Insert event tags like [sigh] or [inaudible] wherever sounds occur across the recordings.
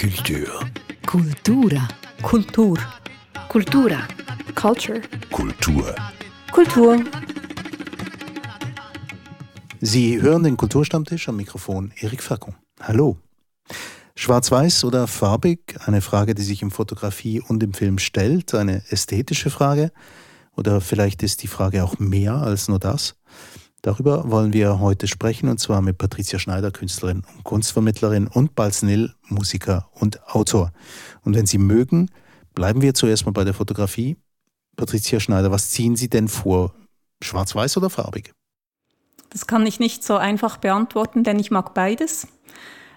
Kultur. Kultura. Kultur. Kultura. Culture. Kultur. Kultur. Sie hören den Kulturstammtisch am Mikrofon Erik Fackung. Hallo. Schwarz-Weiß oder farbig? Eine Frage, die sich in Fotografie und im Film stellt. Eine ästhetische Frage. Oder vielleicht ist die Frage auch mehr als nur das. Darüber wollen wir heute sprechen und zwar mit Patricia Schneider, Künstlerin und Kunstvermittlerin und Balznil, Musiker und Autor. Und wenn Sie mögen, bleiben wir zuerst mal bei der Fotografie. Patricia Schneider, was ziehen Sie denn vor? Schwarz-Weiß oder farbig? Das kann ich nicht so einfach beantworten, denn ich mag beides.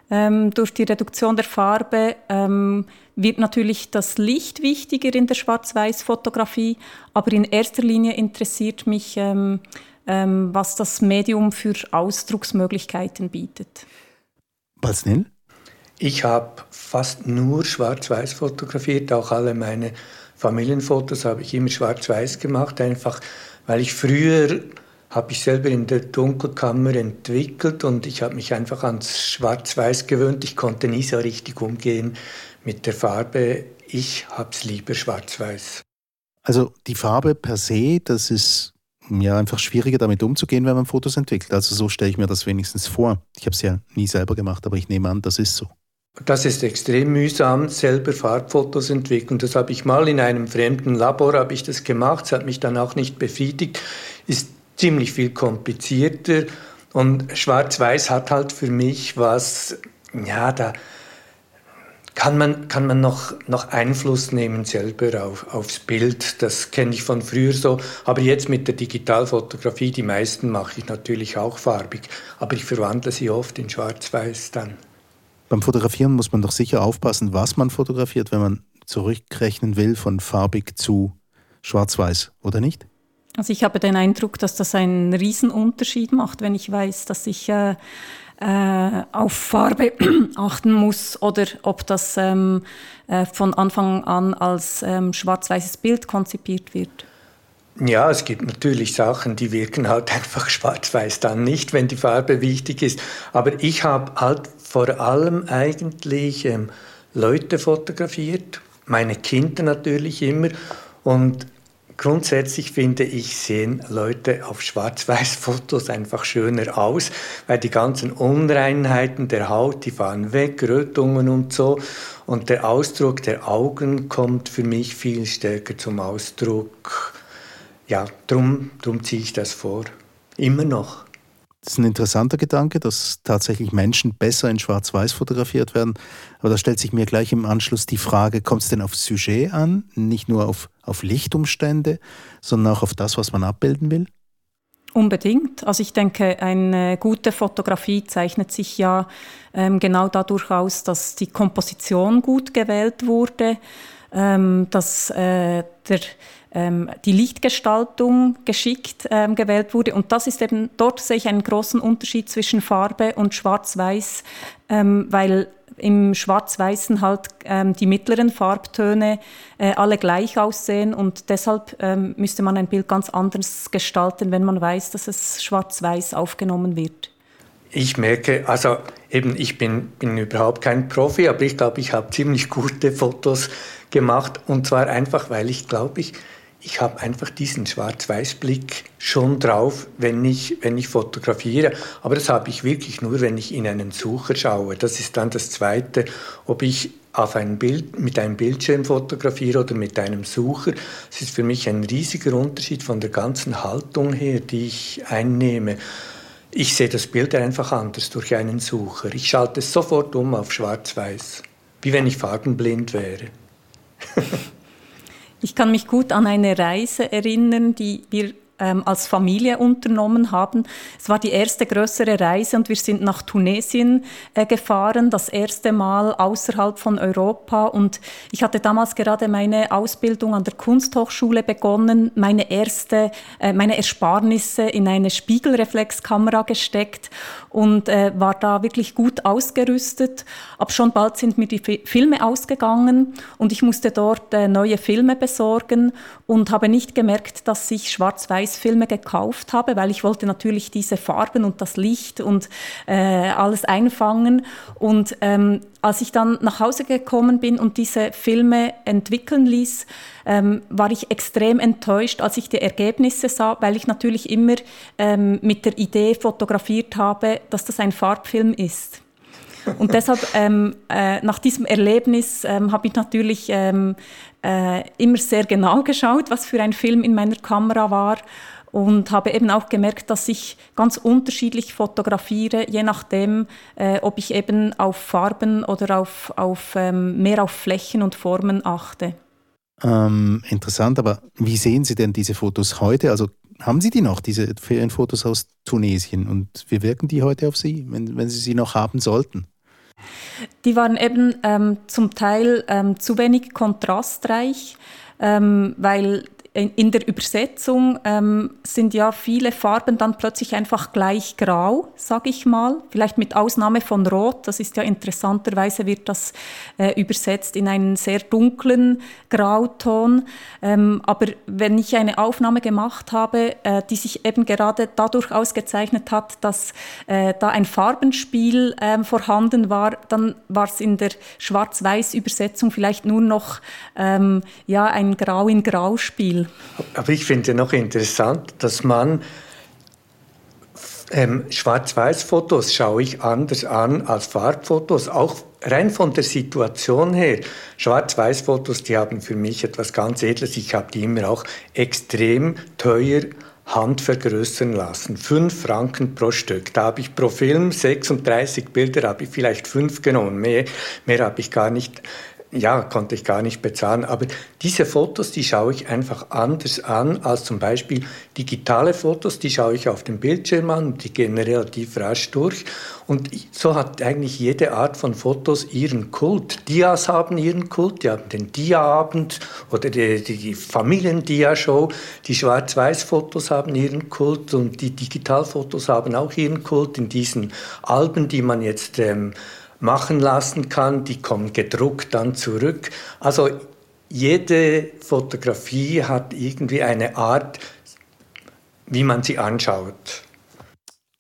Ähm, durch die Reduktion der Farbe ähm, wird natürlich das Licht wichtiger in der Schwarz-Weiß-Fotografie, aber in erster Linie interessiert mich, ähm, was das Medium für Ausdrucksmöglichkeiten bietet. Balznil? Ich habe fast nur Schwarz-Weiß fotografiert, auch alle meine Familienfotos habe ich immer schwarz-weiß gemacht, einfach weil ich früher habe ich selber in der Dunkelkammer entwickelt und ich habe mich einfach ans Schwarz-Weiß gewöhnt. Ich konnte nie so richtig umgehen mit der Farbe. Ich habe es lieber Schwarz-Weiß. Also die Farbe per se, das ist ja einfach schwieriger damit umzugehen, wenn man Fotos entwickelt. Also so stelle ich mir das wenigstens vor. Ich habe es ja nie selber gemacht, aber ich nehme an, das ist so. Das ist extrem mühsam, selber Farbfotos entwickeln. Das habe ich mal in einem fremden Labor habe ich das gemacht. Es hat mich dann auch nicht befriedigt. Ist ziemlich viel komplizierter. Und Schwarz-Weiß hat halt für mich was, ja, da kann man, kann man noch, noch Einfluss nehmen selber auf, aufs Bild. Das kenne ich von früher so. Aber jetzt mit der Digitalfotografie, die meisten mache ich natürlich auch farbig. Aber ich verwandle sie oft in Schwarz-Weiß dann. Beim Fotografieren muss man doch sicher aufpassen, was man fotografiert, wenn man zurückrechnen will von farbig zu schwarz-weiß, oder nicht? Also ich habe den Eindruck, dass das einen Riesenunterschied macht, wenn ich weiß, dass ich äh, äh, auf Farbe [clears throat] achten muss oder ob das ähm, äh, von Anfang an als ähm, schwarz-weißes Bild konzipiert wird. Ja, es gibt natürlich Sachen, die wirken halt [laughs] einfach schwarz-weiß dann nicht, wenn die Farbe wichtig ist. Aber ich habe halt vor allem eigentlich ähm, Leute fotografiert, meine Kinder natürlich immer. Und grundsätzlich finde ich, sehen Leute auf Schwarz-Weiß-Fotos [laughs] einfach schöner aus, weil die ganzen Unreinheiten der Haut, die fahren weg, Rötungen und so. Und der Ausdruck der Augen kommt für mich viel stärker zum Ausdruck. Ja, drum, drum ziehe ich das vor. Immer noch. Das ist ein interessanter Gedanke, dass tatsächlich Menschen besser in Schwarz-Weiß fotografiert werden. Aber da stellt sich mir gleich im Anschluss die Frage, kommt es denn auf Sujet an, nicht nur auf, auf Lichtumstände, sondern auch auf das, was man abbilden will? Unbedingt. Also ich denke, eine gute Fotografie zeichnet sich ja ähm, genau dadurch aus, dass die Komposition gut gewählt wurde, ähm, dass äh, der die Lichtgestaltung geschickt ähm, gewählt wurde. Und das ist eben, dort sehe ich einen großen Unterschied zwischen Farbe und Schwarz-Weiß, ähm, weil im Schwarz-Weißen halt ähm, die mittleren Farbtöne äh, alle gleich aussehen und deshalb ähm, müsste man ein Bild ganz anders gestalten, wenn man weiß, dass es schwarz-weiß aufgenommen wird. Ich merke, also eben, ich bin, bin überhaupt kein Profi, aber ich glaube, ich habe ziemlich gute Fotos gemacht und zwar einfach, weil ich glaube, ich ich habe einfach diesen Schwarz-Weiß-Blick schon drauf, wenn ich, wenn ich fotografiere. Aber das habe ich wirklich nur, wenn ich in einen Sucher schaue. Das ist dann das Zweite, ob ich auf ein Bild, mit einem Bildschirm fotografiere oder mit einem Sucher. Es ist für mich ein riesiger Unterschied von der ganzen Haltung her, die ich einnehme. Ich sehe das Bild einfach anders durch einen Sucher. Ich schalte es sofort um auf Schwarz-Weiß, wie wenn ich farbenblind wäre. [laughs] Ich kann mich gut an eine Reise erinnern, die wir ähm, als Familie unternommen haben. Es war die erste größere Reise und wir sind nach Tunesien äh, gefahren, das erste Mal außerhalb von Europa. Und ich hatte damals gerade meine Ausbildung an der Kunsthochschule begonnen, meine erste, äh, meine Ersparnisse in eine Spiegelreflexkamera gesteckt und äh, war da wirklich gut ausgerüstet. Aber schon bald sind mir die Filme ausgegangen und ich musste dort äh, neue Filme besorgen und habe nicht gemerkt, dass sich Schwarz-Weiß Schwarz-Weiß-Filme gekauft habe, weil ich wollte natürlich diese Farben und das Licht und äh, alles einfangen. Und ähm, als ich dann nach Hause gekommen bin und diese Filme entwickeln ließ, ähm, war ich extrem enttäuscht, als ich die Ergebnisse sah, weil ich natürlich immer ähm, mit der Idee fotografiert habe, dass das ein Farbfilm ist. Und deshalb, ähm, äh, nach diesem Erlebnis ähm, habe ich natürlich ähm, äh, immer sehr genau geschaut, was für ein Film in meiner Kamera war und habe eben auch gemerkt, dass ich ganz unterschiedlich fotografiere, je nachdem, äh, ob ich eben auf Farben oder auf, auf ähm, mehr auf Flächen und Formen achte. Ähm, interessant, aber wie sehen Sie denn diese Fotos heute? Also haben Sie die noch, diese Ferienfotos aus Tunesien? Und wie wirken die heute auf Sie, wenn, wenn Sie sie noch haben sollten? Die waren eben ähm, zum Teil ähm, zu wenig kontrastreich, ähm, weil in der Übersetzung ähm, sind ja viele Farben dann plötzlich einfach gleich grau, sage ich mal. Vielleicht mit Ausnahme von Rot. Das ist ja interessanterweise wird das äh, übersetzt in einen sehr dunklen Grauton. Ähm, aber wenn ich eine Aufnahme gemacht habe, äh, die sich eben gerade dadurch ausgezeichnet hat, dass äh, da ein Farbenspiel ähm, vorhanden war, dann war es in der Schwarz-Weiß-Übersetzung vielleicht nur noch ähm, ja ein Grau in Grau-Spiel. Aber ich finde noch interessant, dass man ähm, Schwarz-Weiß-Fotos schaue ich anders an als Farbfotos, auch rein von der Situation her. Schwarz-Weiß-Fotos, die haben für mich etwas ganz Edles. Ich habe die immer auch extrem teuer handvergrößern lassen. Fünf Franken pro Stück. Da habe ich pro Film 36 Bilder, habe ich vielleicht fünf genommen. Mehr, mehr habe ich gar nicht ja, konnte ich gar nicht bezahlen. Aber diese Fotos, die schaue ich einfach anders an als zum Beispiel digitale Fotos. Die schaue ich auf dem Bildschirm an, die gehen relativ rasch durch. Und so hat eigentlich jede Art von Fotos ihren Kult. Dias haben ihren Kult, die haben den Dia-Abend oder die, die Familien-Dia-Show. Die Schwarz-Weiß-Fotos haben ihren Kult und die Digitalfotos haben auch ihren Kult in diesen Alben, die man jetzt ähm, machen lassen kann, die kommen gedruckt dann zurück. Also jede Fotografie hat irgendwie eine Art, wie man sie anschaut.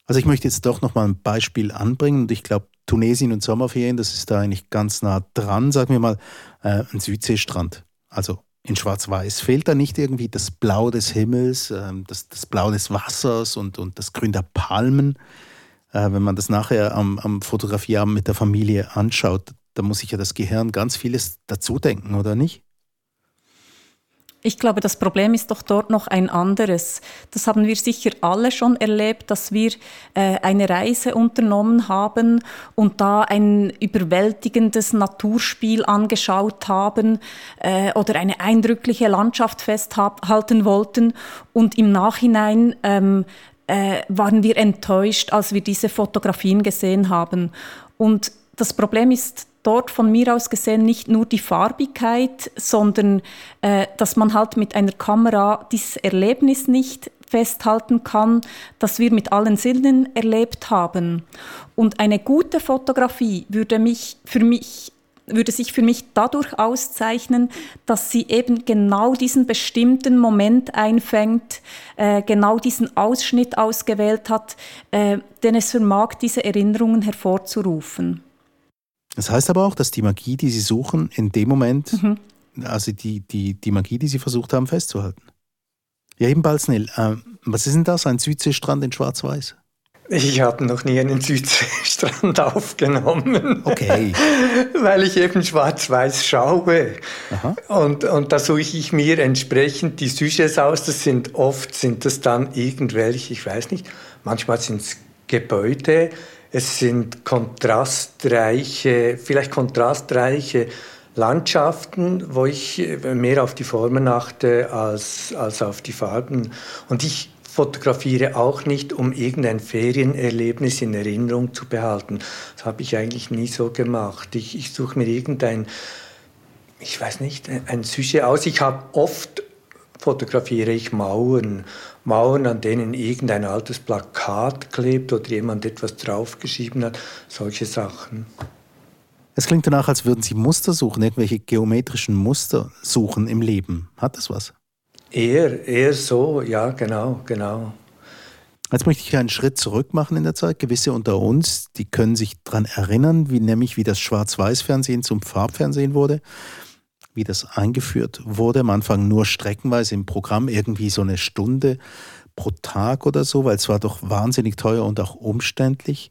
Also ich möchte jetzt doch noch mal ein Beispiel anbringen und ich glaube, Tunesien und Sommerferien, das ist da eigentlich ganz nah dran, sagen wir mal, äh, ein Südseestrand. Also in Schwarz-Weiß fehlt da nicht irgendwie das Blau des Himmels, äh, das, das Blau des Wassers und, und das Grün der Palmen äh, wenn man das nachher am, am Fotografieabend mit der Familie anschaut, da muss sich ja das Gehirn ganz vieles dazu denken, oder nicht? Ich glaube, das Problem ist doch dort noch ein anderes. Das haben wir sicher alle schon erlebt, dass wir äh, eine Reise unternommen haben und da ein überwältigendes Naturspiel angeschaut haben äh, oder eine eindrückliche Landschaft festhalten wollten und im Nachhinein ähm, äh, waren wir enttäuscht, als wir diese Fotografien gesehen haben. Und das Problem ist dort von mir aus gesehen nicht nur die Farbigkeit, sondern äh, dass man halt mit einer Kamera dieses Erlebnis nicht festhalten kann, das wir mit allen Sinnen erlebt haben. Und eine gute Fotografie würde mich für mich würde sich für mich dadurch auszeichnen, dass sie eben genau diesen bestimmten Moment einfängt, äh, genau diesen Ausschnitt ausgewählt hat, äh, den es vermag, diese Erinnerungen hervorzurufen. Das heißt aber auch, dass die Magie, die Sie suchen, in dem Moment, mhm. also die, die, die Magie, die Sie versucht haben festzuhalten. Ja, eben Balznil, äh, was ist denn das, ein Südseestrand in Schwarz-Weiß? Ich habe noch nie einen Südseestrand [laughs] aufgenommen. Okay. [laughs] Weil ich eben schwarz-weiß schaue. Und, und da suche ich mir entsprechend die Sujets aus. Das sind oft, sind das dann irgendwelche, ich weiß nicht, manchmal sind es Gebäude, es sind kontrastreiche, vielleicht kontrastreiche Landschaften, wo ich mehr auf die Formen achte als, als auf die Farben. Und ich fotografiere auch nicht, um irgendein Ferienerlebnis in Erinnerung zu behalten. Das habe ich eigentlich nie so gemacht. Ich, ich suche mir irgendein, ich weiß nicht, ein Sujet aus. Ich habe oft fotografiere ich Mauern, Mauern, an denen irgendein altes Plakat klebt oder jemand etwas draufgeschrieben hat, solche Sachen. Es klingt danach, als würden Sie Muster suchen, irgendwelche geometrischen Muster suchen im Leben. Hat das was? Eher, eher so, ja, genau, genau. Jetzt möchte ich einen Schritt zurück machen in der Zeit. Gewisse unter uns, die können sich daran erinnern, wie nämlich wie das Schwarz-Weiß-Fernsehen zum Farbfernsehen wurde, wie das eingeführt wurde. Am Anfang nur streckenweise im Programm, irgendwie so eine Stunde pro Tag oder so, weil es war doch wahnsinnig teuer und auch umständlich.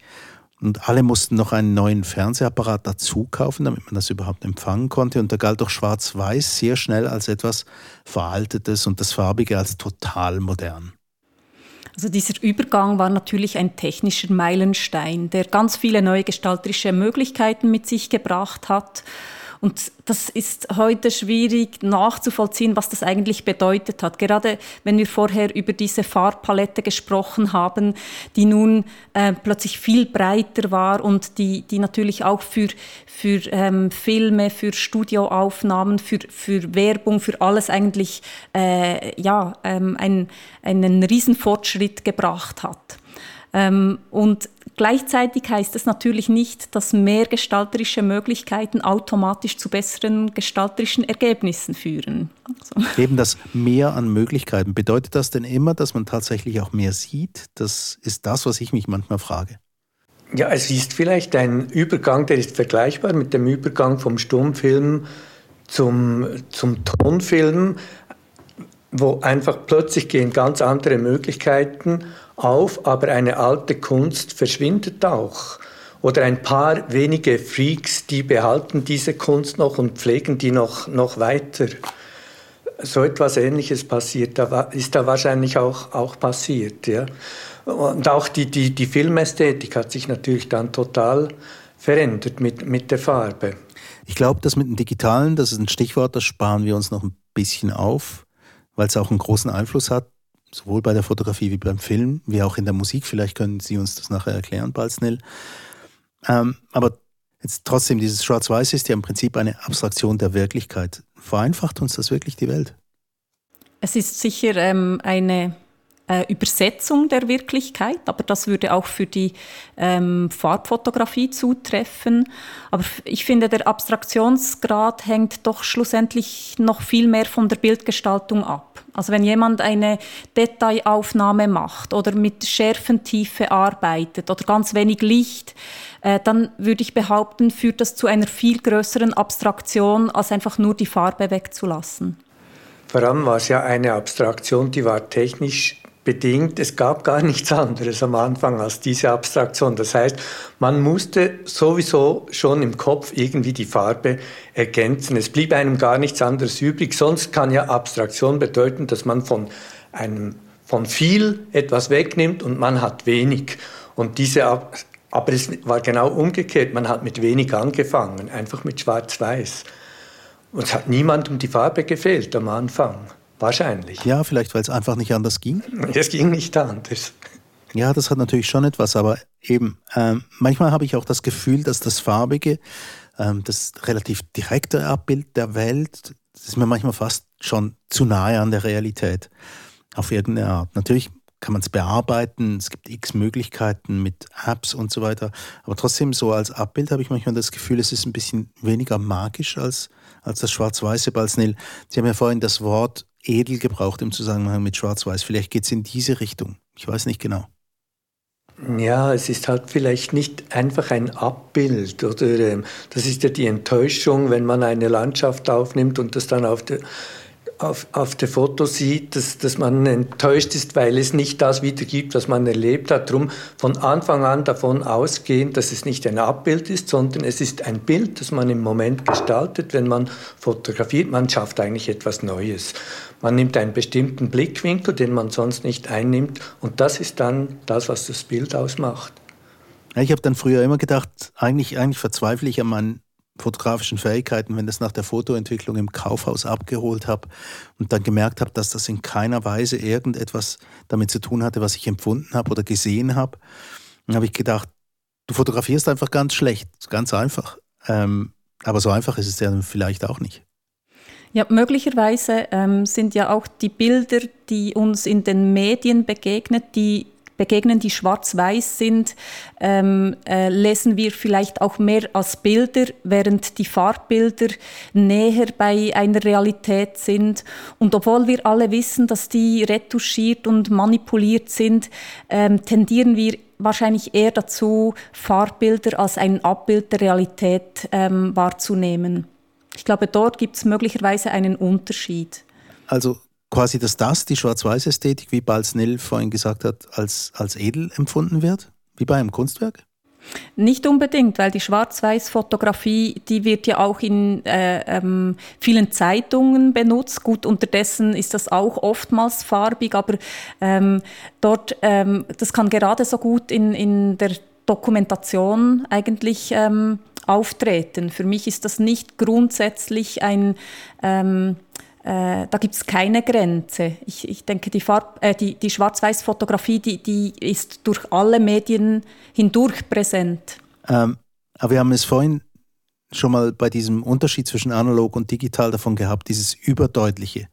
Und alle mussten noch einen neuen Fernsehapparat dazu kaufen, damit man das überhaupt empfangen konnte. Und da galt doch Schwarz-Weiß sehr schnell als etwas Veraltetes und das Farbige als total modern. Also dieser Übergang war natürlich ein technischer Meilenstein, der ganz viele neue gestalterische Möglichkeiten mit sich gebracht hat. Und das ist heute schwierig nachzuvollziehen, was das eigentlich bedeutet hat. Gerade wenn wir vorher über diese Farbpalette gesprochen haben, die nun äh, plötzlich viel breiter war und die, die natürlich auch für, für ähm, Filme, für Studioaufnahmen, für, für Werbung, für alles eigentlich äh, ja, ähm, ein, einen Riesenfortschritt gebracht hat. Ähm, und gleichzeitig heißt es natürlich nicht, dass mehr gestalterische Möglichkeiten automatisch zu besseren gestalterischen Ergebnissen führen. Also. Eben das Mehr an Möglichkeiten. Bedeutet das denn immer, dass man tatsächlich auch mehr sieht? Das ist das, was ich mich manchmal frage. Ja, es ist vielleicht ein Übergang, der ist vergleichbar mit dem Übergang vom Stummfilm zum, zum Tonfilm, wo einfach plötzlich gehen ganz andere Möglichkeiten auf, aber eine alte Kunst verschwindet auch. Oder ein paar wenige Freaks, die behalten diese Kunst noch und pflegen die noch, noch weiter. So etwas Ähnliches passiert, da ist da wahrscheinlich auch, auch passiert. Ja. Und auch die, die, die Filmästhetik hat sich natürlich dann total verändert mit, mit der Farbe. Ich glaube, das mit dem Digitalen, das ist ein Stichwort, das sparen wir uns noch ein bisschen auf, weil es auch einen großen Einfluss hat sowohl bei der Fotografie wie beim Film, wie auch in der Musik. Vielleicht können Sie uns das nachher erklären, Balznil. Ähm, aber jetzt trotzdem, dieses Schwarz-Weiß ist ja im Prinzip eine Abstraktion der Wirklichkeit. Vereinfacht uns das wirklich die Welt? Es ist sicher ähm, eine äh, Übersetzung der Wirklichkeit, aber das würde auch für die ähm, Farbfotografie zutreffen. Aber ich finde, der Abstraktionsgrad hängt doch schlussendlich noch viel mehr von der Bildgestaltung ab. Also wenn jemand eine Detailaufnahme macht oder mit Schärfentiefe arbeitet oder ganz wenig Licht, äh, dann würde ich behaupten, führt das zu einer viel größeren Abstraktion, als einfach nur die Farbe wegzulassen. Vor allem war es ja eine Abstraktion, die war technisch bedingt, es gab gar nichts anderes am Anfang als diese Abstraktion. Das heißt, man musste sowieso schon im Kopf irgendwie die Farbe ergänzen. Es blieb einem gar nichts anderes übrig. Sonst kann ja Abstraktion bedeuten, dass man von einem von viel etwas wegnimmt und man hat wenig. Und diese aber es war genau umgekehrt. Man hat mit wenig angefangen, einfach mit Schwarz-Weiß. Und es hat niemandem die Farbe gefehlt am Anfang. Wahrscheinlich. Ja, vielleicht, weil es einfach nicht anders ging. Es ging nicht anders. Ja, das hat natürlich schon etwas, aber eben, ähm, manchmal habe ich auch das Gefühl, dass das Farbige, ähm, das relativ direkte Abbild der Welt, das ist mir manchmal fast schon zu nahe an der Realität. Auf irgendeine Art. Natürlich kann man es bearbeiten, es gibt x Möglichkeiten mit Apps und so weiter, aber trotzdem so als Abbild habe ich manchmal das Gefühl, es ist ein bisschen weniger magisch als, als das schwarz-weiße Balznil. Sie haben ja vorhin das Wort edel gebraucht im Zusammenhang mit Schwarz-Weiß. Vielleicht geht es in diese Richtung. Ich weiß nicht genau. Ja, es ist halt vielleicht nicht einfach ein Abbild oder ähm, das ist ja die Enttäuschung, wenn man eine Landschaft aufnimmt und das dann auf der auf, auf der Foto sieht, dass, dass man enttäuscht ist, weil es nicht das wiedergibt, was man erlebt hat. Darum von Anfang an davon ausgehen, dass es nicht ein Abbild ist, sondern es ist ein Bild, das man im Moment gestaltet. Wenn man fotografiert, man schafft eigentlich etwas Neues. Man nimmt einen bestimmten Blickwinkel, den man sonst nicht einnimmt, und das ist dann das, was das Bild ausmacht. Ich habe dann früher immer gedacht, eigentlich, eigentlich verzweifle ich an meinen fotografischen Fähigkeiten, wenn das nach der Fotoentwicklung im Kaufhaus abgeholt habe und dann gemerkt habe, dass das in keiner Weise irgendetwas damit zu tun hatte, was ich empfunden habe oder gesehen habe, dann habe ich gedacht, du fotografierst einfach ganz schlecht, ganz einfach. Ähm, aber so einfach ist es ja vielleicht auch nicht. Ja, möglicherweise ähm, sind ja auch die Bilder, die uns in den Medien begegnen, die begegnen, die schwarz-weiß sind, ähm, äh, lesen wir vielleicht auch mehr als Bilder, während die Farbbilder näher bei einer Realität sind. Und obwohl wir alle wissen, dass die retuschiert und manipuliert sind, ähm, tendieren wir wahrscheinlich eher dazu, Farbbilder als ein Abbild der Realität ähm, wahrzunehmen. Ich glaube, dort gibt es möglicherweise einen Unterschied. Also quasi, dass das, die Schwarz-Weiß-Ästhetik, wie Balznil vorhin gesagt hat, als, als edel empfunden wird, wie bei einem Kunstwerk? Nicht unbedingt, weil die Schwarz-Weiß-Fotografie, die wird ja auch in äh, ähm, vielen Zeitungen benutzt. Gut, unterdessen ist das auch oftmals farbig, aber ähm, dort, ähm, das kann gerade so gut in, in der Dokumentation eigentlich ähm, auftreten. Für mich ist das nicht grundsätzlich ein ähm, äh, da gibt es keine Grenze. Ich, ich denke, die, äh, die, die Schwarz-Weiß-Fotografie, die, die ist durch alle Medien hindurch präsent. Ähm, aber wir haben es vorhin schon mal bei diesem Unterschied zwischen analog und digital davon gehabt, dieses Überdeutliche.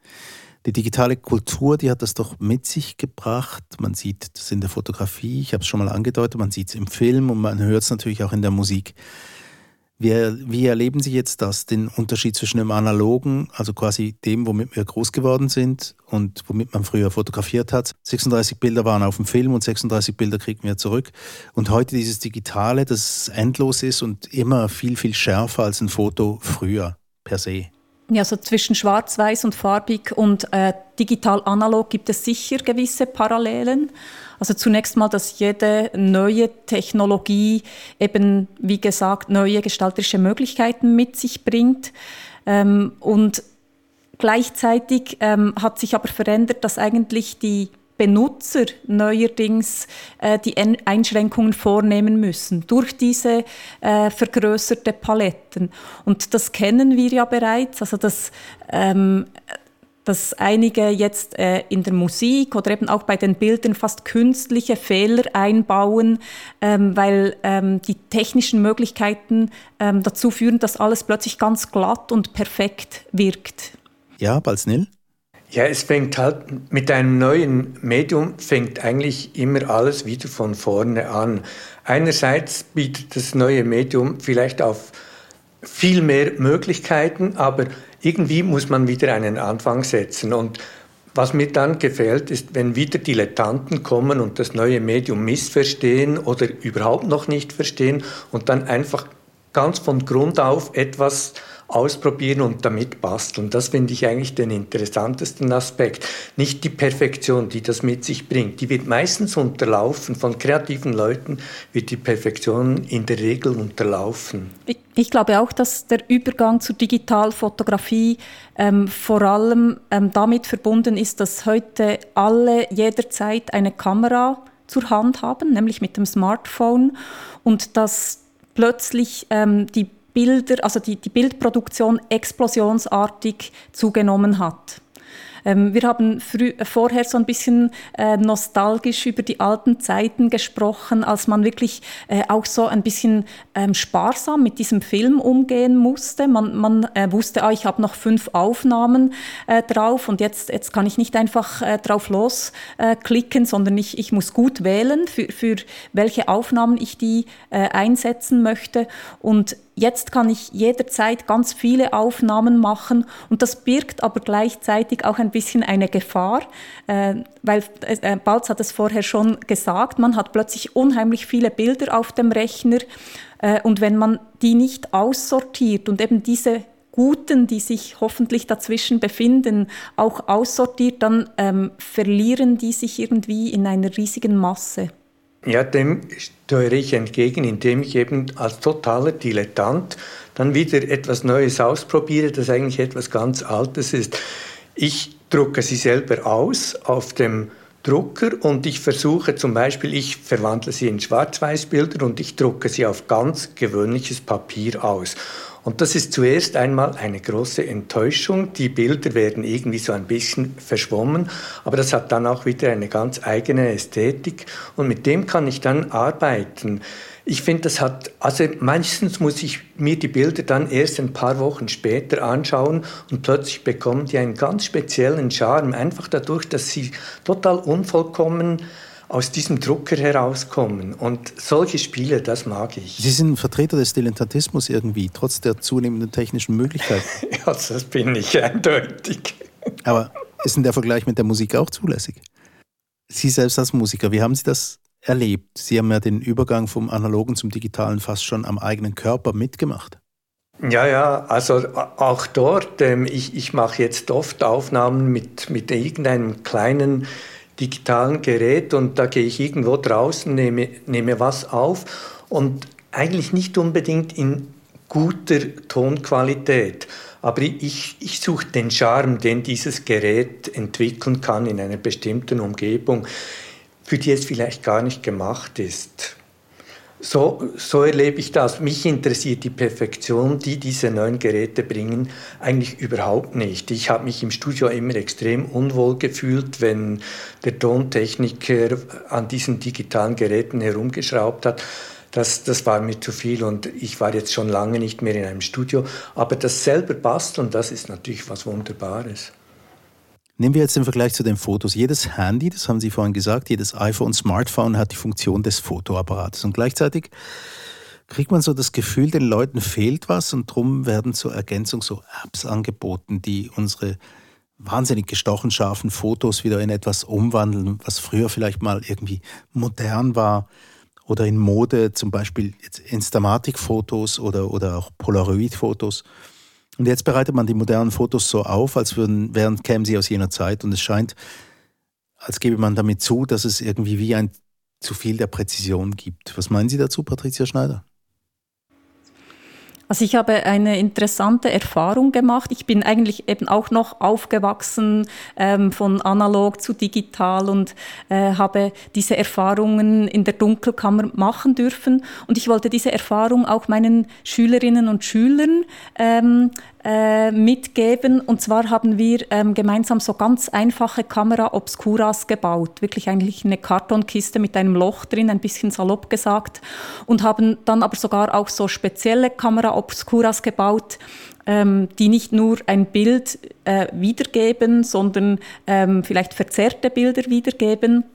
Die digitale Kultur, die hat das doch mit sich gebracht. Man sieht das in der Fotografie, ich habe es schon mal angedeutet, man sieht es im Film und man hört es natürlich auch in der Musik. Wie, wie, erleben Sie jetzt das, den Unterschied zwischen dem Analogen, also quasi dem, womit wir groß geworden sind und womit man früher fotografiert hat? 36 Bilder waren auf dem Film und 36 Bilder kriegen wir zurück. Und heute dieses Digitale, das endlos ist und immer viel, viel schärfer als ein Foto früher per se. Ja, so zwischen schwarz-weiß und farbig und äh, digital-analog gibt es sicher gewisse Parallelen. Also zunächst mal, dass jede neue Technologie eben, wie gesagt, neue gestalterische Möglichkeiten mit sich bringt. Ähm, und gleichzeitig ähm, hat sich aber verändert, dass eigentlich die Benutzer neuerdings äh, die Einschränkungen vornehmen müssen durch diese äh, vergrößerte Paletten. Und das kennen wir ja bereits. Also das ähm, dass einige jetzt äh, in der Musik oder eben auch bei den Bildern fast künstliche Fehler einbauen, ähm, weil ähm, die technischen Möglichkeiten ähm, dazu führen, dass alles plötzlich ganz glatt und perfekt wirkt. Ja, Balznil? Ja, es fängt halt mit einem neuen Medium fängt eigentlich immer alles wieder von vorne an. Einerseits bietet das neue Medium vielleicht auf viel mehr Möglichkeiten, aber irgendwie muss man wieder einen Anfang setzen. Und was mir dann gefällt, ist, wenn wieder Dilettanten kommen und das neue Medium missverstehen oder überhaupt noch nicht verstehen und dann einfach ganz von Grund auf etwas ausprobieren und damit basteln. Das finde ich eigentlich den interessantesten Aspekt. Nicht die Perfektion, die das mit sich bringt. Die wird meistens unterlaufen. Von kreativen Leuten wird die Perfektion in der Regel unterlaufen. Ich, ich glaube auch, dass der Übergang zur Digitalfotografie ähm, vor allem ähm, damit verbunden ist, dass heute alle jederzeit eine Kamera zur Hand haben, nämlich mit dem Smartphone und dass plötzlich ähm, die Bilder, also die, die Bildproduktion explosionsartig zugenommen hat. Ähm, wir haben früh, vorher so ein bisschen äh, nostalgisch über die alten Zeiten gesprochen, als man wirklich äh, auch so ein bisschen ähm, sparsam mit diesem Film umgehen musste. Man, man äh, wusste, ah, ich habe noch fünf Aufnahmen äh, drauf und jetzt, jetzt kann ich nicht einfach äh, drauf losklicken, sondern ich, ich muss gut wählen, für, für welche Aufnahmen ich die äh, einsetzen möchte. Und Jetzt kann ich jederzeit ganz viele Aufnahmen machen und das birgt aber gleichzeitig auch ein bisschen eine Gefahr, äh, weil äh, Balz hat es vorher schon gesagt, man hat plötzlich unheimlich viele Bilder auf dem Rechner äh, und wenn man die nicht aussortiert und eben diese Guten, die sich hoffentlich dazwischen befinden, auch aussortiert, dann ähm, verlieren die sich irgendwie in einer riesigen Masse. Ja, dem steuere ich entgegen, indem ich eben als totaler Dilettant dann wieder etwas Neues ausprobiere, das eigentlich etwas ganz Altes ist. Ich drucke sie selber aus auf dem Drucker und ich versuche zum Beispiel, ich verwandle sie in Schwarz-Weiß-Bilder und ich drucke sie auf ganz gewöhnliches Papier aus. Und das ist zuerst einmal eine große Enttäuschung. Die Bilder werden irgendwie so ein bisschen verschwommen, aber das hat dann auch wieder eine ganz eigene Ästhetik und mit dem kann ich dann arbeiten. Ich finde, das hat, also meistens muss ich mir die Bilder dann erst ein paar Wochen später anschauen und plötzlich bekommen die einen ganz speziellen Charme, einfach dadurch, dass sie total unvollkommen aus diesem Drucker herauskommen. Und solche Spiele, das mag ich. Sie sind Vertreter des Dilettantismus irgendwie, trotz der zunehmenden technischen Möglichkeiten. [laughs] ja, das bin ich eindeutig. Aber ist denn der Vergleich mit der Musik auch zulässig? Sie selbst als Musiker, wie haben Sie das erlebt? Sie haben ja den Übergang vom Analogen zum Digitalen fast schon am eigenen Körper mitgemacht. Ja, ja, also auch dort, ähm, ich, ich mache jetzt oft Aufnahmen mit, mit irgendeinem kleinen digitalen Gerät und da gehe ich irgendwo draußen, nehme, nehme was auf und eigentlich nicht unbedingt in guter Tonqualität. Aber ich, ich suche den Charme, den dieses Gerät entwickeln kann in einer bestimmten Umgebung, für die es vielleicht gar nicht gemacht ist. So, so erlebe ich das. Mich interessiert die Perfektion, die diese neuen Geräte bringen, eigentlich überhaupt nicht. Ich habe mich im Studio immer extrem unwohl gefühlt, wenn der Tontechniker an diesen digitalen Geräten herumgeschraubt hat. Das, das war mir zu viel und ich war jetzt schon lange nicht mehr in einem Studio. Aber das selber basteln, das ist natürlich was Wunderbares. Nehmen wir jetzt den Vergleich zu den Fotos. Jedes Handy, das haben Sie vorhin gesagt, jedes iPhone, Smartphone hat die Funktion des Fotoapparates. Und gleichzeitig kriegt man so das Gefühl, den Leuten fehlt was und darum werden zur Ergänzung so Apps angeboten, die unsere wahnsinnig gestochen scharfen Fotos wieder in etwas umwandeln, was früher vielleicht mal irgendwie modern war oder in Mode, zum Beispiel Instamatic-Fotos oder, oder auch Polaroid-Fotos. Und jetzt bereitet man die modernen Fotos so auf, als würden, wären, kämen sie aus jener Zeit. Und es scheint, als gebe man damit zu, dass es irgendwie wie ein zu viel der Präzision gibt. Was meinen Sie dazu, Patricia Schneider? Also ich habe eine interessante Erfahrung gemacht. Ich bin eigentlich eben auch noch aufgewachsen ähm, von analog zu digital und äh, habe diese Erfahrungen in der Dunkelkammer machen dürfen. Und ich wollte diese Erfahrung auch meinen Schülerinnen und Schülern ähm, äh, mitgeben. Und zwar haben wir ähm, gemeinsam so ganz einfache Kamera Obscuras gebaut. Wirklich eigentlich eine Kartonkiste mit einem Loch drin, ein bisschen salopp gesagt. Und haben dann aber sogar auch so spezielle Kamera Obscuras gebaut, ähm, die nicht nur ein Bild äh, wiedergeben, sondern ähm, vielleicht verzerrte Bilder wiedergeben.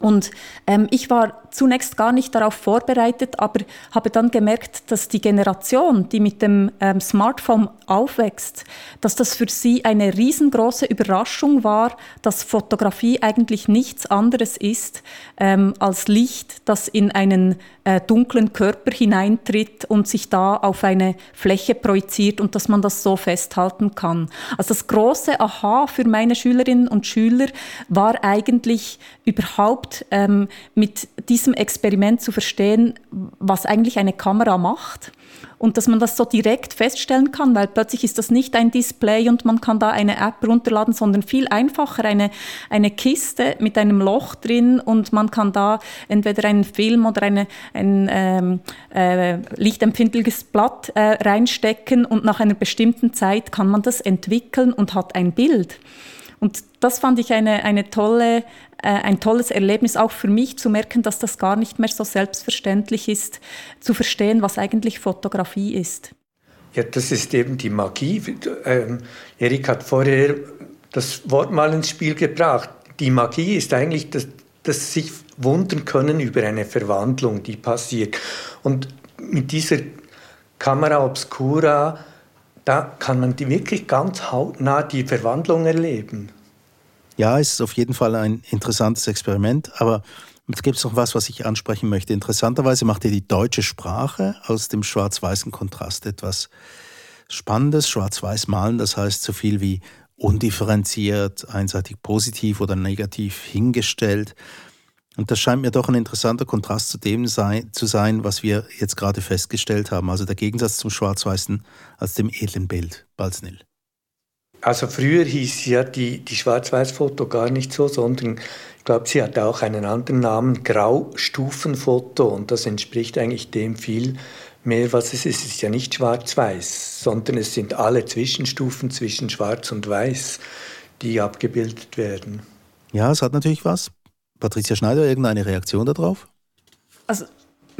Und ähm, ich war zunächst gar nicht darauf vorbereitet, aber habe dann gemerkt, dass die Generation, die mit dem ähm, Smartphone aufwächst, dass das für sie eine riesengroße Überraschung war, dass Fotografie eigentlich nichts anderes ist ähm, als Licht, das in einen äh, dunklen Körper hineintritt und sich da auf eine Fläche projiziert und dass man das so festhalten kann. Also das große Aha für meine Schülerinnen und Schüler war eigentlich überhaupt ähm, mit diesem Experiment zu verstehen, was eigentlich eine Kamera macht und dass man das so direkt feststellen kann, weil plötzlich ist das nicht ein Display und man kann da eine App runterladen, sondern viel einfacher eine, eine Kiste mit einem Loch drin und man kann da entweder einen Film oder eine, ein ähm, äh, lichtempfindliches Blatt äh, reinstecken und nach einer bestimmten Zeit kann man das entwickeln und hat ein Bild. Und das fand ich eine, eine tolle, ein tolles Erlebnis, auch für mich zu merken, dass das gar nicht mehr so selbstverständlich ist, zu verstehen, was eigentlich Fotografie ist. Ja, das ist eben die Magie. Ähm, Erik hat vorher das Wort mal ins Spiel gebracht. Die Magie ist eigentlich, dass, dass sich wundern können über eine Verwandlung, die passiert. Und mit dieser Kamera Obscura da kann man die wirklich ganz hautnah die Verwandlung erleben. Ja, es ist auf jeden Fall ein interessantes Experiment, aber es gibt noch was, was ich ansprechen möchte. Interessanterweise macht ihr die deutsche Sprache aus dem schwarz-weißen Kontrast etwas Spannendes. Schwarz-weiß malen, das heißt so viel wie undifferenziert, einseitig positiv oder negativ hingestellt. Und das scheint mir doch ein interessanter Kontrast zu dem sei, zu sein, was wir jetzt gerade festgestellt haben. Also der Gegensatz zum Schwarz-Weißen als dem edlen Bild. Balznil. Also früher hieß ja die, die Schwarz-Weiß-Foto gar nicht so, sondern ich glaube, sie hatte auch einen anderen Namen, Graustufenfoto. Und das entspricht eigentlich dem viel mehr, was es ist. Es ist ja nicht schwarz-weiß, sondern es sind alle Zwischenstufen zwischen schwarz und weiß, die abgebildet werden. Ja, es hat natürlich was. Patricia Schneider, irgendeine Reaktion darauf? Also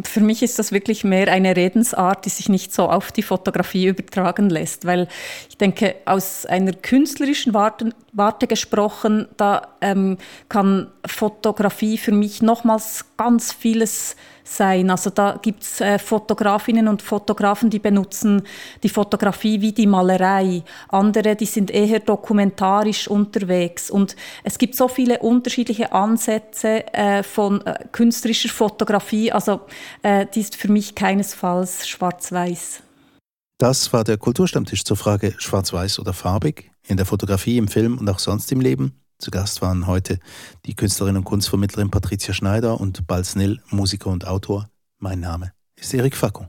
für mich ist das wirklich mehr eine Redensart, die sich nicht so auf die Fotografie übertragen lässt, weil ich denke, aus einer künstlerischen Warte, Warte gesprochen, da ähm, kann Fotografie für mich nochmals ganz vieles sein. Also da gibt es äh, Fotografinnen und Fotografen, die benutzen die Fotografie wie die Malerei. Andere, die sind eher dokumentarisch unterwegs. Und es gibt so viele unterschiedliche Ansätze äh, von äh, künstlerischer Fotografie. Also äh, die ist für mich keinesfalls schwarz-weiß. Das war der Kulturstammtisch zur Frage schwarz-weiß oder farbig in der Fotografie, im Film und auch sonst im Leben. Zu Gast waren heute die Künstlerin und Kunstvermittlerin Patricia Schneider und Balz Nill, Musiker und Autor. Mein Name ist Erik Facon.